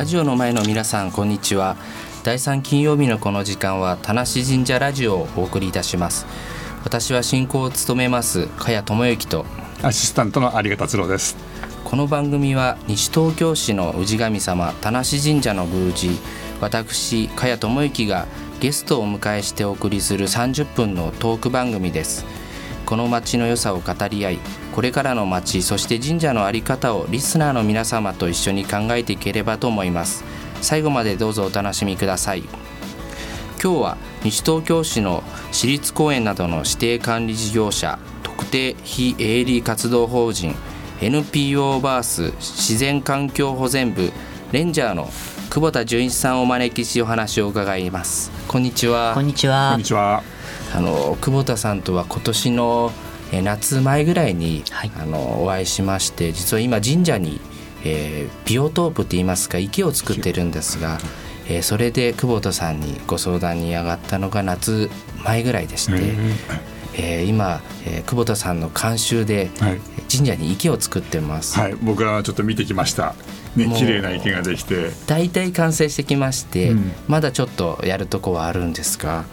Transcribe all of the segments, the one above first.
ラジオの前の皆さんこんにちは。第3金曜日のこの時間は田無神社ラジオをお送りいたします。私は進行を務めます茅智之とアシスタントの有賀達郎です。この番組は西東京市の氏神様田無神社の宮司私茅智之がゲストをお迎えしてお送りする30分のトーク番組です。この街の良さを語り合いこれからの街そして神社の在り方をリスナーの皆様と一緒に考えていければと思います。最後までどうぞお楽しみください。今日は西東京市の私立公園などの指定管理事業者特定非営利活動法人 NPO バース自然環境保全部レンジャーの久保田純一さんをお招きしお話を伺います。こんにちは。こんにちは。こんにちは。あの久保田さんとは今年の夏前ぐらいに、はい、あのお会いしまして実は今神社に、えー、ビオトープって言いますか池を作ってるんですが、えー、それで久保田さんにご相談に上がったのが夏前ぐらいでして。えー、今、えー、久保田さんの監修で神社に池を作ってます。はい、僕はちょっと見てきました。ね、綺麗な池ができて。大体完成してきまして、うん、まだちょっとやるとこはあるんですが。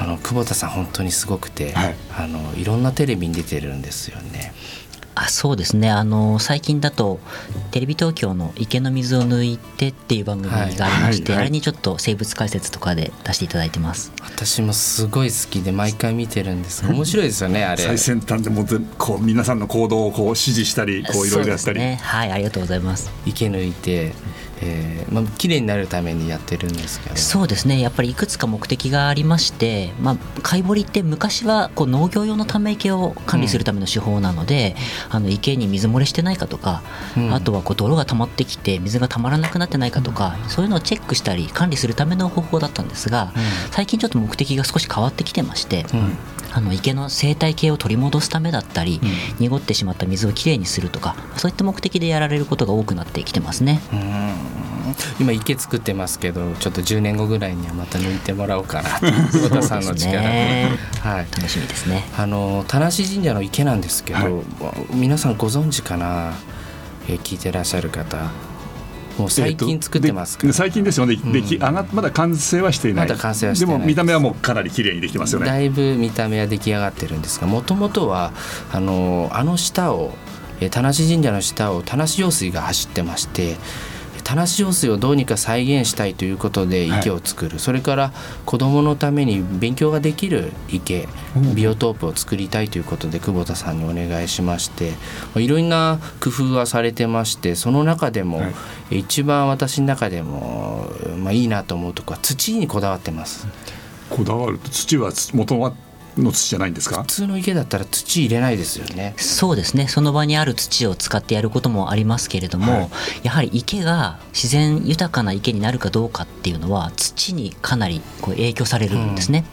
あの久保田さん本当にすごくて、はい、あのいろんなテレビに出てるんですよね。あそうですね。あの最近だとテレビ東京の「池の水を抜いて」っていう番組がありまして、はい。はい、あれにちょっと生物解説とかで出していただいてます。私もすごい好きで毎回見てるんです。面白いですよねあれ。最先端でもこう皆さんの行動をこう指示したりこういろいろやったり、ね、はいありがとうございます。池抜いてえーまあ綺麗になるためにやってるんですけど。そうですね。やっぱりいくつか目的がありまして、まあ、貝掘りって昔はこう農業用のため池を管理するための手法なので、うん、あの池に水漏れしてないかとか、うん、あとはこう泥が溜まってきて水がたまらなくなってないかとか、うん、そういうのをチェックしたり管理するための方法だったんですが、最近ちょっと目的が少し変わってきてまして、あの池の生態系を取り戻すためだったり、うん、濁ってしまった水をきれいにするとかそういった目的でやられることが多くなってきてますね。今池作ってますけどちょっと10年後ぐらいにはまた抜いてもらおうかな久保田さんの力で、ね、はい、楽しみですね。あの田無神社の池なんですけど、はい、皆さんご存知かな、え聞いてらっしゃる方。もう最近作ってますか、えー、最近ですよね、でき上がまだ完成はしていない。まだ完成はしてでも見た目はもうかなり綺麗にできてますよね。だいぶ見た目は出来上がってるんですがもともとはあのあの下を田無神社の下を田無用水が走ってまして田無用水をどうにか再現したいということで池を作る、はい、それから子どものために勉強ができる池、ビオトープを作りたいということで久保田さんにお願いしましていろんな工夫はされてましてその中でも、一番私の中でも、まあ、いいなと思うところは土にこだわってます。こだわる土は元はの土じゃないんですか？普通の池だったら土入れないですよね。そうですね。その場にある土を使ってやることもありますけれども、はい、やはり池が自然豊かな池になるかどうかっていうのは土にかなりこう影響されるんですね、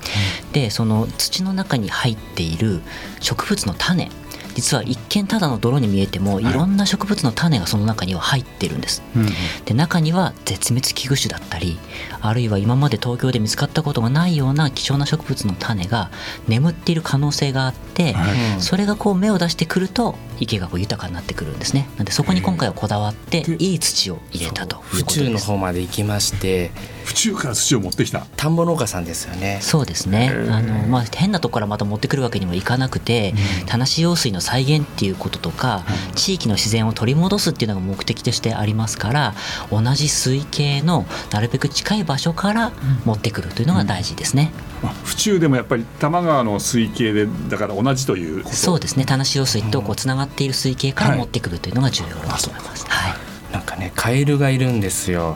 うん、でその土の中に入っている植物の種実は一見ただの泥に見えてもい。ろんな植物の種がその中には入ってるんです。はい、で中には絶滅危惧種だったりあるいは今まで東京で見つかったことがないような貴重な植物の種が眠っている可能性があって、はい、それがこう芽を出してくると池がこう豊かになってくるんですね。なんでそこに今回はこだわっていい土を入れたと府中の方まで行きまして府中から土を持ってきた。田んぼ農家さんですよね。そうですね。あの、まあ、変なとこからまた持ってくるわけにもいかなくて、うん、田無用水の再現っていうこととか、うん、地域の自然を取り戻すっていうのが目的としてありますから同じ水系のなるべく近い場所から持ってくるというのが大事ですね、うん、府中でもやっぱり多摩川の水系でだから同じというそうですね。田無用水とこうつながっている水系から持ってくるというのが重要だと思います、はい、はい、なんかねカエルがいるんですよ。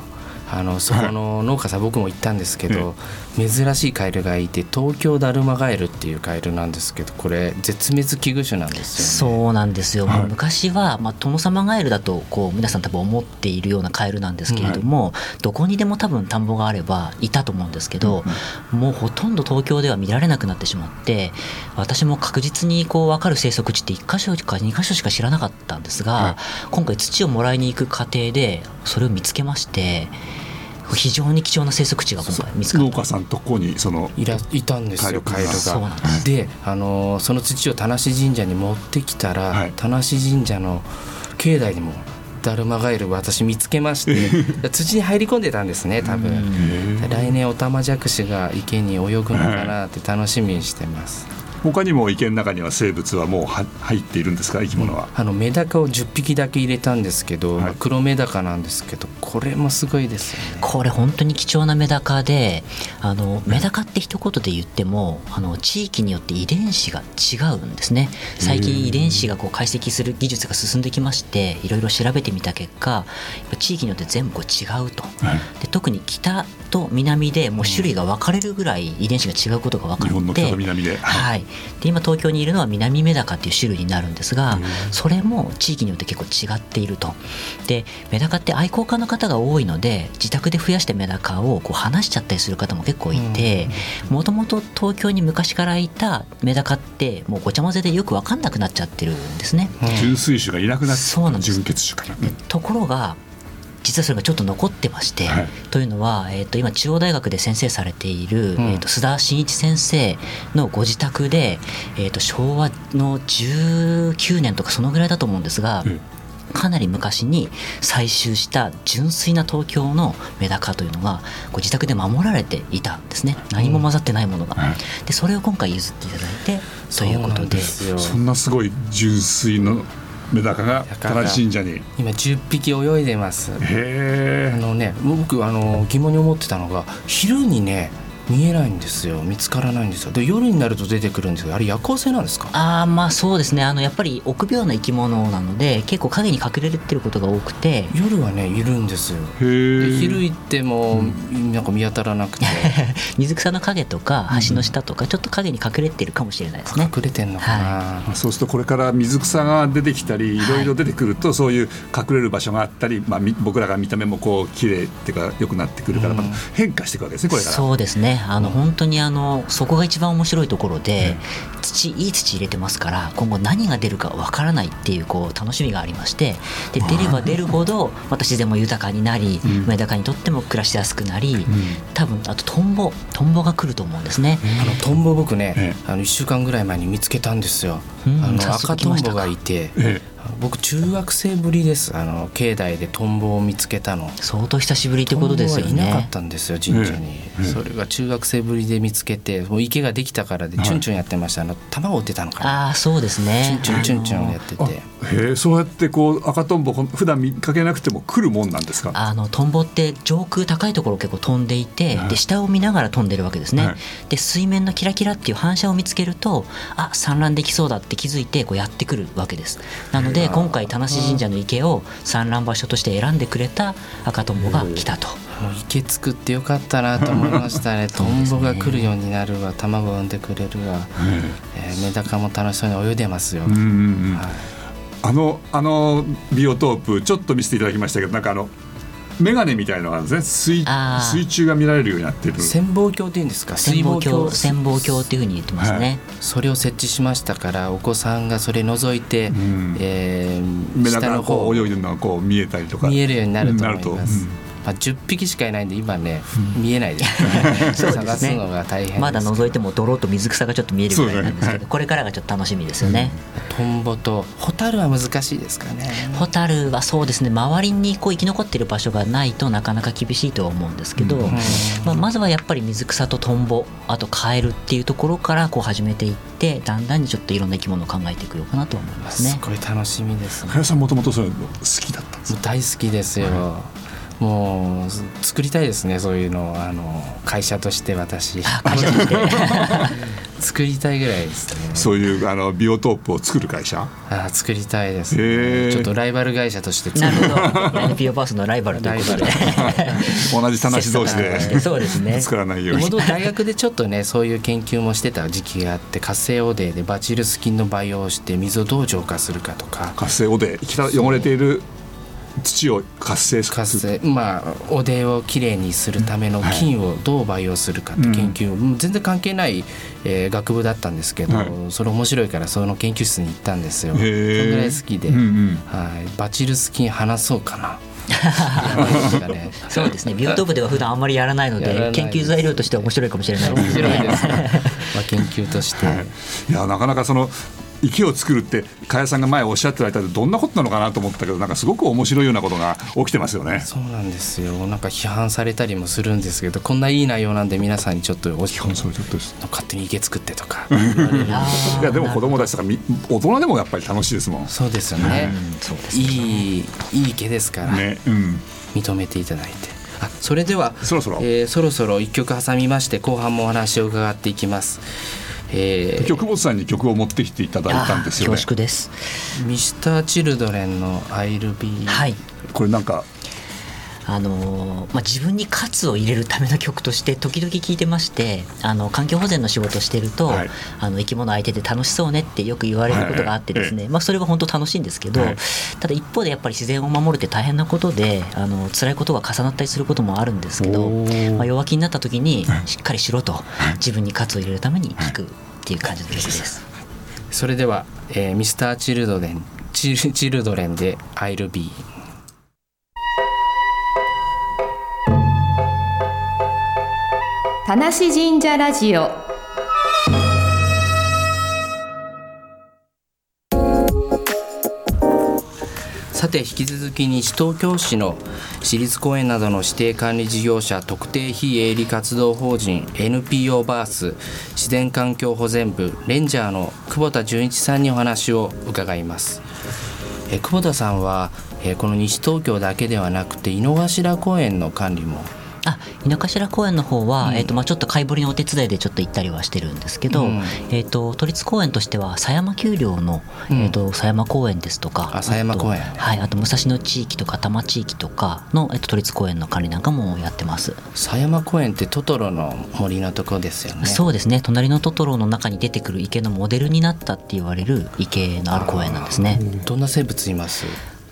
あのそこの農家さん僕も行ったんですけど、珍しいカエルがいて東京だるまガエルっていうカエルなんですけどこれ絶滅危惧種なんですよ、ね、そうなんですよ、はい、昔は、まあ、殿様ガエルだとこう皆さん多分思っているようなカエルなんですけれども、はい、どこにでも多分田んぼがあればいたと思うんですけど、うん、もうほとんど東京では見られなくなってしまって私も確実にこう分かる生息地って1箇所か2箇所しか知らなかったんですが、はい、今回土をもらいに行く過程でそれを見つけまして。非常に貴重な生息地が今回見つかった。農家さんとこにそのいらいたんですよ。カエルが。であのその土を田無神社に持ってきたら、はい、田無神社の境内にもダルマガエル私見つけまして 土に入り込んでたんですね多分。来年オタマジャクシが池に泳ぐのかなって楽しみにしてます、他にも池の中には生物はもうは入っているんですか？生き物は、あのメダカを10匹だけ入れたんですけど、はい。まあ黒メダカなんですけどこれもすごいですよね。これ本当に貴重なメダカであのメダカって一言で言ってもあの地域によって遺伝子が違うんですね。最近遺伝子がこう解析する技術が進んできましていろいろ調べてみた結果地域によって全部こう違うと。で特に北と南でもう種類が分かれるぐらい遺伝子が違うことが分かって日本の北と南で、はい、で今東京にいるのは南メダカっていう種類になるんですがそれも地域によって結構違っていると。でメダカって愛好家の方が多いので自宅で増やしてメダカをこう離しちゃったりする方も結構いてもともと東京に昔からいたメダカってもうごちゃ混ぜでよく分かんなくなっちゃってるんですね。純粋種がいなくなってそうなんです。純血種から、ところが実はそれがちょっと残ってまして、はい。というのは、えー、と今中央大学で先生されている、うん。えー、と須田真一先生のご自宅で、えー、と昭和の19年とかそのぐらいだと思うんですが。えかなり昔に採集した純粋な東京のメダカというのがご自宅で守られていたんですね。何も混ざってないものが、はい。でそれを今回譲っていただいてということそうなんでですよ。そんなすごい純粋のメダカが田中神社に。今10匹泳いでます。へえあのね僕あの疑問に思ってたのが昼にね見えないんですよ。見つからないんですよ。で夜になると出てくるんですけどあれ夜行性なんですか？ああまあそうですね。あのやっぱり臆病な生き物なので結構影に隠れてることが多くて。夜はねいるんですよ。へでえ昼行ってもなんか見当たらなくて。水草の影とか橋の下とかちょっと影に隠れてるかもしれないですね。隠れてんのかな、まあそうするとこれから水草が出てきたりい。ろいろ出てくるとそういう隠れる場所があったり、まあ、み僕らが見た目もこう綺麗っていうか良くなってくるからまた変化していくわけですねこれから。そうですねあの本当にあのそこが一番面白いところで土いい土入れてますから今後何が出るかわからないっていうこう楽しみがありましてで出れば出るほどまた自然も豊かになりん。メダカにとっても暮らしやすくなり多分あとトンボトンボが来ると思うんですね。あのトンボ僕ね、えあの1週間ぐらい前に見つけたんですよ、うんあの赤トンボ来ましたか。がいて、え僕中学生ぶりです。あの境内でトンボを見つけたの。相当久しぶりってことですよトンボはいなかっね。たんですよ神社に、ええそれが中学生ぶりで見つけてもう池ができたからではい。チュンチュンやってました。あの卵売ってたのかな。ああそうですね。チュンチュンチュンチュンやってあてへえそうやってこう赤とんぼ普段見かけなくても来るもんなんですか？あのトンボって上空高いところを結構飛んでいて、はい。で下を見ながら飛んでるわけですね、はい。で水面のキラキラっていう反射を見つけるとあ産卵できそうだって気づいてこうやってくるわけです。なので今回田無神社の池を産卵場所として選んでくれた赤トンボが来たと。もう池作ってよかったなと思いました ね。トンボが来るようになるわ。卵を産んでくれるわ、えーメダカも楽しそうに泳いでますよ、うんうんうん。はい。あのあのビオトープちょっと見せていただきましたけどなんかあの眼鏡みたいのがあるんですね。水水中が見られるようになってる。潜望鏡っていうんですか？潜望鏡水潜望鏡っていうふうに言ってますね、はい。それを設置しましたからお子さんがそれ覗いて、ん。えーメダカが下の方こう泳いでるのがこう見えたりとか。見えるようになると思います、まあ、10匹しかいないんで今ね、見えないです、そうですね。探すのが大変です。まだ覗いても泥と水草がちょっと見えるぐらいな。んですけど、ね。これからがちょっと楽しみですよね、トンボとホタルは難しいですかね。ホタルはそうですね。周りにこう生き残っている場所がないとなかなか厳しいとは思うんですけど、うん。まあ、まずはやっぱり水草とトンボあとカエルっていうところからこう始めていってだんだんにちょっといろんな生き物を考えていくようかなと思いますね。すごい楽しみですね。林さんもともとそういうの好きだったんですもう大好きですよ、もう作りたいですねそういうのをあの会社として私。作りたいぐらいですね。そういうあのビオトープを作る会社？あ作りたいです、へね、ー。ちょっとライバル会社として作なるるほど。NPO パースのライバルということで同じ田無同士でそうですね。作らないように。大学でちょっとねそういう研究もしてた時期があって活性汚泥でバチルス菌の培養をして水をどう浄化するかとか。活性汚泥。汚れている土を活性化活する。性。まあ汚泥をきれいにするための菌をどう培養するかって研究、もう全然関係ない、えー学部だったんですけど、はい。それ面白いからその研究室に行ったんですよ。それぐらい好きで、うんうん。はい、バチルス菌話そうかな。そうですね。ビオトープでは普段あんまりやらないのやらないで研究材料としては面白いかもしれないです面白いですね、まあ、研究として、はい、いやなかなかその池を作るって加谷さんが前おっしゃってられたどんなことなのかなと思ったけどなんかすごく面白いようなことが起きてますよね。そうなんですよ。なんか批判されたりもするんですけどこんないい内容なんで皆さんにちょっと基本それちょっとです。勝手に池作ってとか。いやでも子供たちとかみ大人でもやっぱり楽しいですもん。そうですよね、そうですね。いいいい池ですから、ね、うん、認めていただいて。あそれではそろそろ。えーそろそろ一曲挟みまして後半もお話を伺っていきます、えー。今日久保田さんに曲を持ってきていただいたんですよ恐ね。縮です。ミスターチルドレンの「I'll be」はい。これなんかあのーまあ、自分に喝を入れるための曲として時々聴いてましてあの環境保全の仕事をしてると、はい。あの生き物相手で楽しそうねってよく言われることがあってですね、まあ、それは本当楽しいんですけど、はい。ただ一方でやっぱり自然を守るって大変なことであの辛いことが重なったりすることもあるんですけど、まあ、弱気になった時にしっかりしろと自分に喝を入れるために弾くっていう感じの曲です。それでは、えー、ミスターチルドレンチルチルドレンで「I'll be」田無神社ラジオ。さて引き続き西東京市の私立公園などの指定管理事業者特定非営利活動法人 NPO バース自然環境保全部レンジャーの久保田純一さんにお話を伺います。え久保田さんはえこの西東京だけではなくて井の頭公園の管理もあ井の頭公園の方は、うん。えーとまあ、ちょっと貝掘りのお手伝いでちょっと行ったりはしてるんですけど、うん。えー、と都立公園としては狭山丘陵の、うん。えー、と狭山公園ですとかあ狭山公園。はい、あと武蔵野地域とか多摩地域とかの、えー、と都立公園の管理なんかもやってます。狭山公園ってトトロの森のとこですよね。そうですね。隣のトトロの中に出てくる池のモデルになったって言われる池のある公園なんですね。どんな生物います？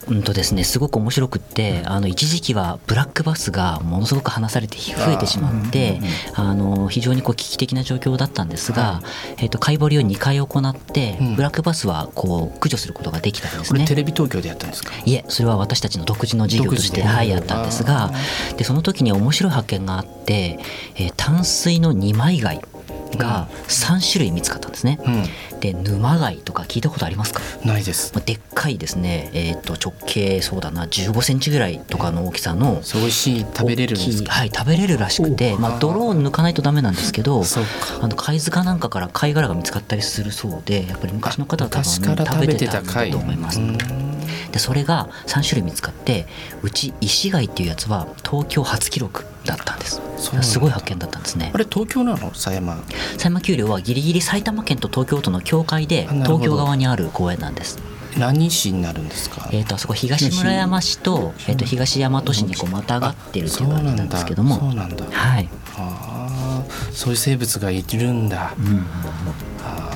うんとですね、すごく面白くってあの一時期はブラックバスがものすごく離されて増えてしまってあの非常にこう危機的な状況だったんですが、えっと貝掘りを2回行って、うん。ブラックバスはこう駆除することができたんですね。これテ。レビ東京でやったんですか？いえそれは私たちの独自の事業としてはいやったんですがでその時に面白い発見があって、えー淡水の二枚貝が3種類見つかったんですね。うで沼貝とか聞いたことありますか？んないです。まあでっかいですね、えー、と直径そうだな15センチぐらいとかの大きさのそう美味しい食べれるんですかはい食べれるらしくて、まあ、泥を抜かないとダメなんですけどあの貝塚なんか。から貝殻が見つかったりするそうでやっぱり昔の方は多分、昔から食べてたんと思います。うん。でそれが3種類見つかってうち石貝っていうやつは東京初記録だったんです。すごい発見だったんですね。あれ東京なの？狭山。狭山丘陵はギリギリ埼玉県と東京都の境界で東京側にある公園なんです。何市になるんですか？えー、とあそこ東村山市と,、えー、と東大和市にこうまたがってるっていう感じなんですけども。そうなんだ。はい。ああ。そういう生物がいるんだ、あー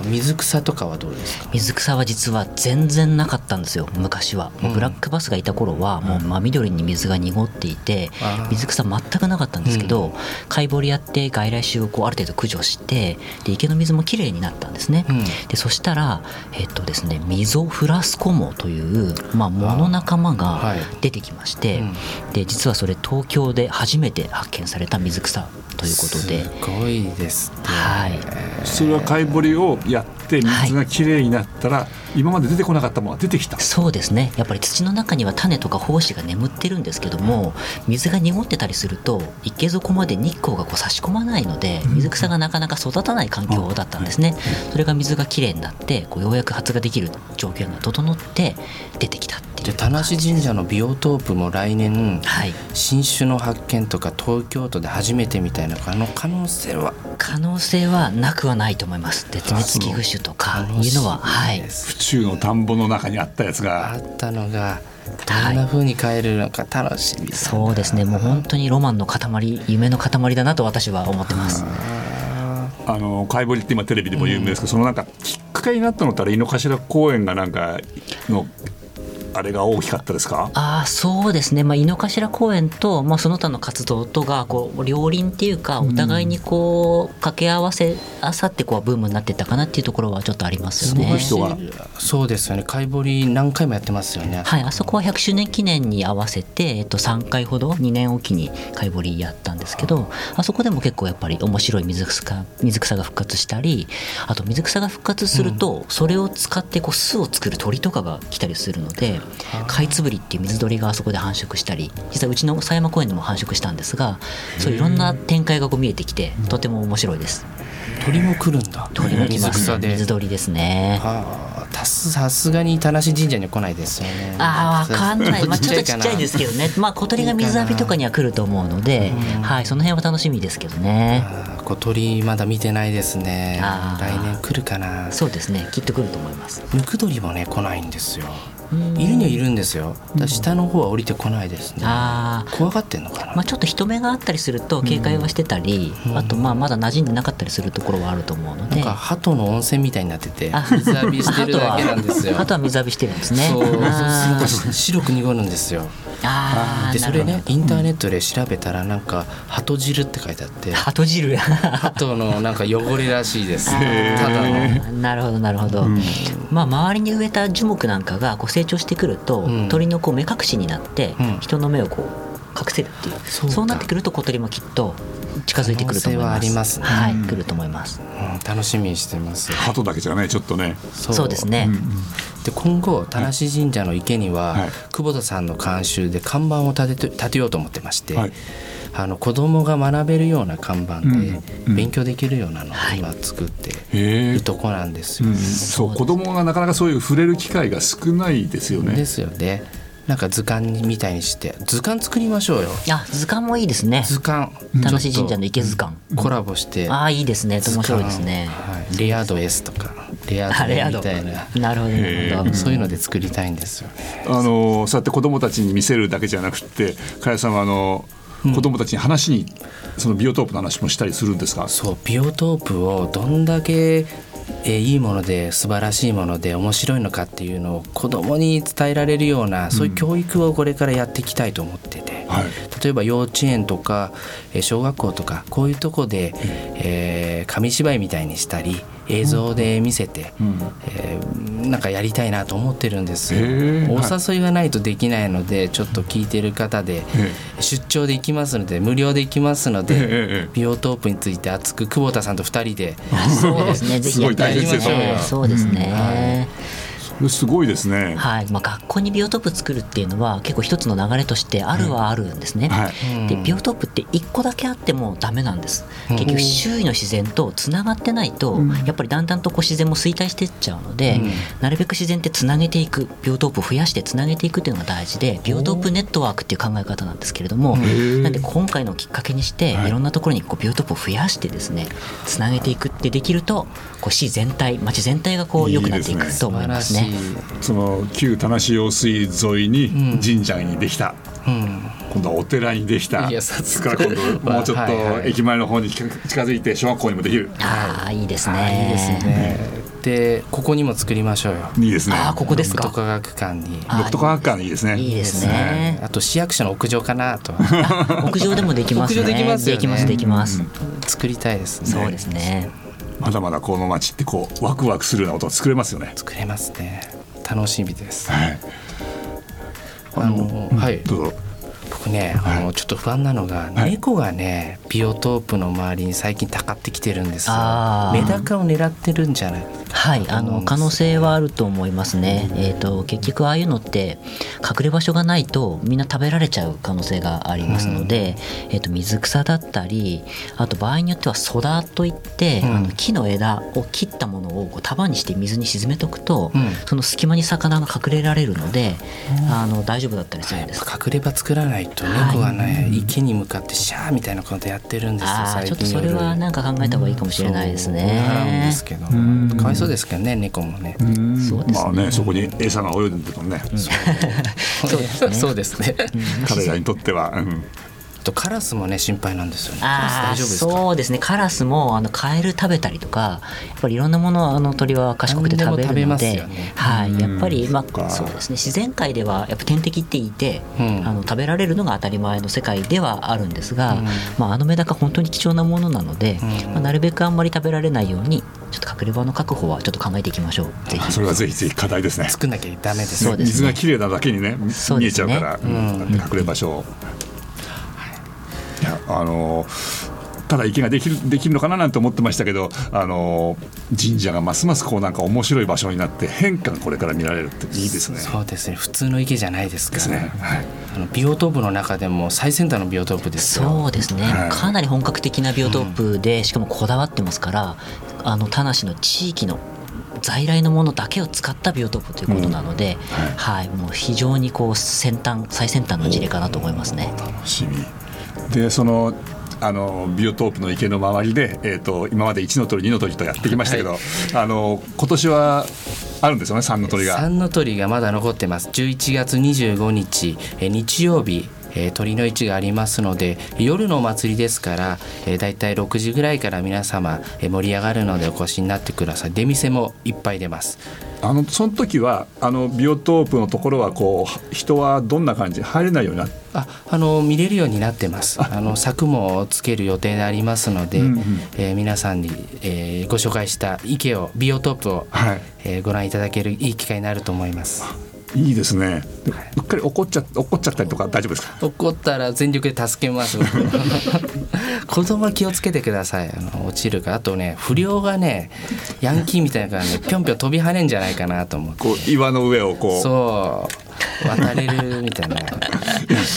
水草とかはどうですか？水草は実は全然なかったんですよ昔は。もうブラックバスがいた頃はもう真緑に水が濁っていてあー水草全くなかったんですけど貝掘りやって外来種をこうある程度駆除してで池の水もきれいになったんですね。うん。でそしたらえっとですねミゾフラスコモというまあ藻の仲間はがい。出てきましてうん。で実はそれ東京で初めて発見された水草ということで。すごいですねはい。それは貝掘りをやって水がきれいになったら、今まで出てこなかったものが出てきた。そうですね。やっぱり土の中には種とか胞子が眠ってるんですけども水が濁ってたりすると池底まで日光がこう差し込まないので水草がなかなか育たない環境だったんですね。それが水がきれいになってこうようやく発芽できる条件が整って出てきたっていうじゃあ田無神社のビオトープも来年はい。新種の発見とか東京都で初めてみたいなあの可能性は？可能性はなくはないと思います。絶滅危惧種とかいうのははい。府中の田んぼの中にあったやつあがったのがどんな風に変えるのか楽しみだな。そうですね。もう本当にロマンの塊夢の塊だなと私は思ってます。あの貝掘りって今テレビでも有名ですけど、そのなんかきっかけになったのってあれ井の頭公園がなんかのあれが大きかったですか？あそうですね、まあ、井の頭公園と、まあ、その他の活動とがこう両輪っていうかお互いにこう掛け合わせあさってこうブームになってったかなっていうところはちょっとありますよね。人が。そうですよね。貝掘り何回もやってますよね。はい、あそこは100周年記念に合わせて、えっと、3回ほど2年おきに貝掘りやったんですけどあそこでも結構やっぱり面白い水草水草が復活したりあと水草が復活すると、それを使ってこう巣を作る鳥とかが来たりするのでカイツブリっていう水鳥があそこで繁殖したり実はうちの狭山公園でも繁殖したんですがそういろんな展開がこう見えてきてとても面白いです。鳥も来るんだ鳥も来水ます水鳥ですね。さすがに田無神社には来ないですよねああ、わかんない。まあ、ちょっとちっちゃいですけけどね。まあ、小鳥が水浴びとかには来ると思うので、はい、その辺は楽しみですけどね。小鳥まだ見てないですね来年来るかなそうですね。きっと来ると思います。ムクドリもね来ないんですようんいるにはいるんですよ。下の方は降りてこないですね。ああ。怖がってんのかな？まあ、ちょっと人目があったりすると警戒はしてたり、あとまあまだ馴染んでなかったりするところはあると思うので。なんか鳩の温泉みたいになっててあ水浴びしてるだけなんですよ。あとは水浴びしてるんですね。そう。白く濁るんですよ。あーでそれねインターネットで調べたらなんか鳩汁って書いてあって。鳩汁。鳩のなんか汚れらしいです。ただの。なるほどなるほど、まあ周りに植えた樹木なんかがこう成長してくると、うん。鳥のこう目隠しになって、うん。人の目をこう隠せるっていうそうか。そうなってくると小鳥もきっと近づいてくると思います。はありますね。はい、来ると思います。うん。楽しみにしてます。鳩だけじゃねちょっとね。そそうですね、で今後田無神社の池には、はい。久保田さんの監修で看板を立てて立てようと思ってまして、はいあの子供が学べるような看板で勉強できるようなのをはい。今作ってへえるとこなんですよ。うんそう子供がなかなかそういう触れる機会が少ないですよね。ですよね。なんか図鑑みたいにして図鑑作りましょうよ。あ図鑑もいいですね。図鑑。田無ちょっと神社の池図鑑、コラボして。ああいいですね。面白いですね。はい、レア度 S とか。レア度。みたいな。なるほどなるほど。そういうので作りたいんですよね。あのそうやって子供たちに見せるだけじゃなくて加谷さんはあの子供たちに話にそのビオトープの話もしたりするんですか？そうビオトープをどんだけ、えーいいもので素晴らしいもので面白いのかっていうのを子供に伝えられるようなそういう教育をこれからやっていきたいと思ってて、はい。例えば幼稚園とかえー小学校とかこういうとこで、えー紙芝居みたいにしたり映像で見せて、うん。えーなんかやりたいなと思ってるんです。お誘いがないとできないのでちょっと聞いてる方でえ出張で行きますので無料で行きますので、ビオトープについて熱く久保田さんと2人でそうですね。ぜひやりたいですすごい大切ですよね。そうですね、それすごいですね。はい。まあ、学校にビオトープ作るっていうのは結構一つの流れとしてあるはあるんですね。はい。でビオトープって1個だけあってもダメなんです。結局周囲の自然とつながってないと、やっぱりだんだんとこう自然も衰退していっちゃうので、なるべく自然ってつなげていくビオトープを増やしてつなげていくっていうのが大事でビオトープネットワークっていう考え方なんですけれどもなんで今回のきっかけにしてい。ろんなところにこうビオトープを増やしてですねつなげていくってできるとこう市全体町全体がこう良くなっていくと思いますね。その旧田無用水沿いに神社にできた、今度はお寺にできた。いやさですから今度もうちょっと駅前の方に近近づいて小学校にもできる。ああいいですあね。いいですね。でここにも作りましょうよ。いいですね。あーここですか？六都科学館に。あ六都科学館いいですね。いいですね。あと市役所の屋上かなと。屋上でもできますね。屋上できますよね。できますできます。作りたいですね。そうですね。まだまだこの街ってこうワクワクするようなことが作れますよね。作れますね。楽しみです。はい。あのはい。どうぞ僕ねあのちょっと不安なのがはい。猫がねビオトープの周りに最近たかってきてるんですよ。メダカを狙ってるんじゃないはい、あの可能性はあると思いますね。えっ、と結局ああいうのって隠れ場所がないとみんな食べられちゃう可能性がありますので、えっ、と水草だったり、あと場合によってはソダといって、うん。あの木の枝を切ったものをこう束にして水に沈めとくと、うん。その隙間に魚が隠れられるので、あの大丈夫だったりするんです。隠れ場作らないと猫がね池に向かってシャーみたいなことやってるんですよ最近ちょっとそれはなんか考えた方がいいかもしれないですそう習うん。ねで。すけどんかわいそうですけどね猫もね。そうですね。まあねそこに餌が泳いでるもんね、そうですね。そうですね。彼らにとっては、うんとカラスもね心配なんですよね。ああそうですね。カラスもあのカエル食べたりとかやっぱりいろんなものをあの鳥は賢くて食べるので、ね、はい。やっぱりまあそうですね。自然界ではやっぱ天敵っていて、うん、あの食べられるのが当たり前の世界ではあるんですが、うん、まああのメダカ本当に貴重なものなので、うん、まあなるべくあんまり食べられないようにちょっと隠れ場の確保はちょっと考えていきましょう。ぜひ。それはぜひぜひ課題ですね。作んなきゃダメです。ね、水が綺麗なだけにね見えちゃうから、隠れ場所。いやあのただ池ができるできるのかななんて思ってましたけど、あの神社がますますこうなんか面白い場所になって変化がこれから見られるっていいですね。そうですね。普通の池じゃないですからね。はい、あのビオトープの中でも最先端のビオトープですそうですね、はい、かなり本格的なビオトープで、うん、しかもこだわってますから、あの田無の地域の在来のものだけを使ったビオトープということなので、うん、はい、はい、もう非常にこう先端最先端の事例かなと思いますね。楽しみ。でそのあのビオトープの池の周りで、えーと、今まで1の鳥居2の鳥居とやってきましたけど、はい、あの今年はあるんですよね3の鳥が。3の鳥がまだ残ってます11月25日え日曜日えー、鳥の位置がありますので夜のお祭りですから、えー、だいたい6時ぐらいから皆様、えー、盛り上がるのでお越しになってください。出店もいっぱい出ます。あのその時はあのビオトープのところはこう人はどんな感じ入れないようになああの見れるようになってます。あ。の柵もつける予定でありますので、うんうん、えー、皆さんに、えー、ご紹介した池をビオトープを、はい。えー、ご覧いただけるいい機会になると思います。いいですね。うっかり怒っちゃ怒っちゃったりとか大丈夫ですか？怒ったら全力で助けます。子供は気をつけてください。あの落ちるかあとね不良がねヤンキーみたいなからねぴょんぴょん飛び跳ねんじゃないかなと思う。こう岩の上をこう。そう。渡れるみたいな。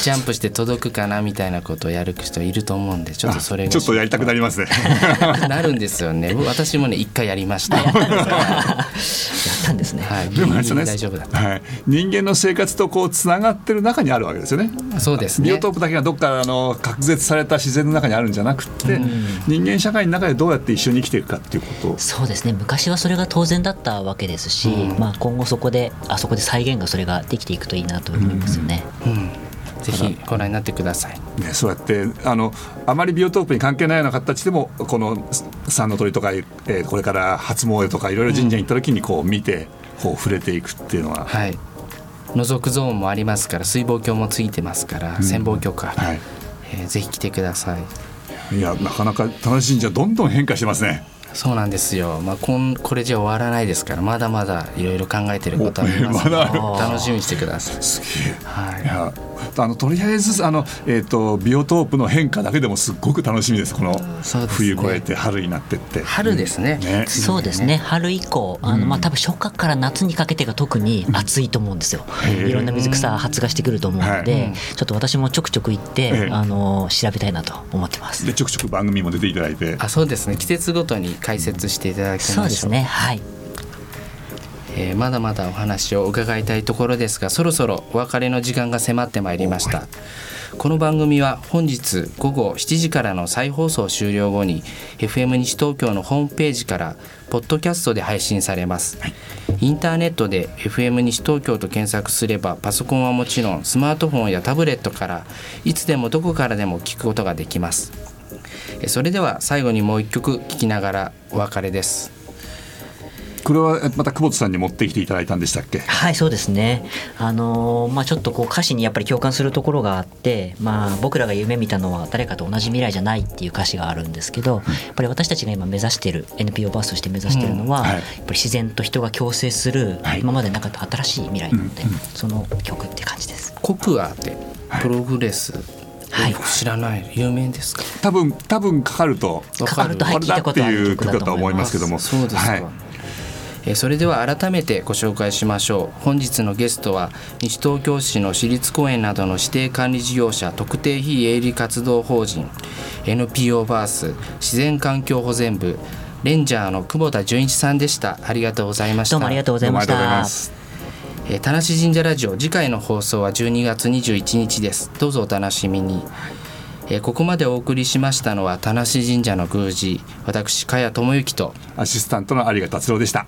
ジャンプして届くかなみたいなことをやる人いると思うんでちょっとそれが。ちょっとやりたくなりますね。なるんですよね。私もね一回やりました。やったんですね。はい。でも大丈夫だはい、人間の生活とこうつながってる中にあるわけですよね。そうですね。ビオトープだけがどっかあの隔絶された自然の中にあるんじゃなくて、人間社会の中でどうやって一緒に生きていくかっていうこと。そうですね。昔はそれが当然だったわけですし、うん、まあ今後そこであそこで再現がそれができていくといいなと思いますよね。うん、うんぜひご覧になってください。ね、そうやってあのあまりビオトープに関係ないような形でもこの三の鳥とか、えー、これから初詣とかいろいろ神社に行った時にこう見て、こう触れていくっていうのは。はい。覗くゾーンもありますから水望鏡もついてますから、うん、潜望鏡か、はい、えー、ぜひ来てください。いやなかなか楽しいんじゃどんどん変化してますね。そうなんですよ、まあ、こんこれじゃ終わらないですからまだまだいろいろ考えてることありますので、楽しみにしてください。すげえ、はい、いやあのとりあえずあの、えーと、ビオトープの変化だけでもすごく楽しみです。この冬越えて春になってって、春ですね。ね、そうですね。春以降あの、まあ、多分初夏から夏にかけてが特に暑いと思うんですよ、いろんな水草発芽してくると思うので、はい、ちょっと私もちょくちょく行って、あの調べたいなと思ってます。でちょくちょく番組も出ていただいて。あそうですね。季節ごとに解説していただきましょうそうですね。はい。えー、まだまだお話を伺いたいところですがそろそろお別れの時間が迫ってまいりました、この番組は本日午後7時からの再放送終了後に FM 西東京のホームページからポッドキャストで配信されます、はい、インターネットで FM 西東京と検索すればパソコンはもちろんスマートフォンやタブレットからいつでもどこからでも聞くことができますそれでは最後にもう一曲聴きながらお別れです。これはまた久保田さんに持ってきていただいたんでしたっけ？はいそうですね。あのー、まあちょっとこう歌詞にやっぱり共感するところがあってまあ僕らが夢見たのは誰かと同じ未来じゃないっていう歌詞があるんですけど、やっぱり私たちが今目指してる NPO バースとして目指してるのは、うんはい、やっぱり自然と人が共生する、今までなかった新しい未来なので、その曲って感じです。コプアでプログレス、はい、知らない。有名ですか？多分多分かかると。かかるとはい聞いたことある曲だと思います。けども。そうですか、はい。それでは改めてご紹介しましょう。本日のゲストは西東京市の私立公園などの指定管理事業者特定非営利活動法人 NPO バース自然環境保全部レンジャーの久保田純一さんでした。ありがとうございました。どうもありがとうございましたえ田無神社ラジオ次回の放送は12月21日です。どうぞお楽しみに。えここまでお送りしましたのは田無神社の宮司私加谷智之とアシスタントの有賀達郎でした。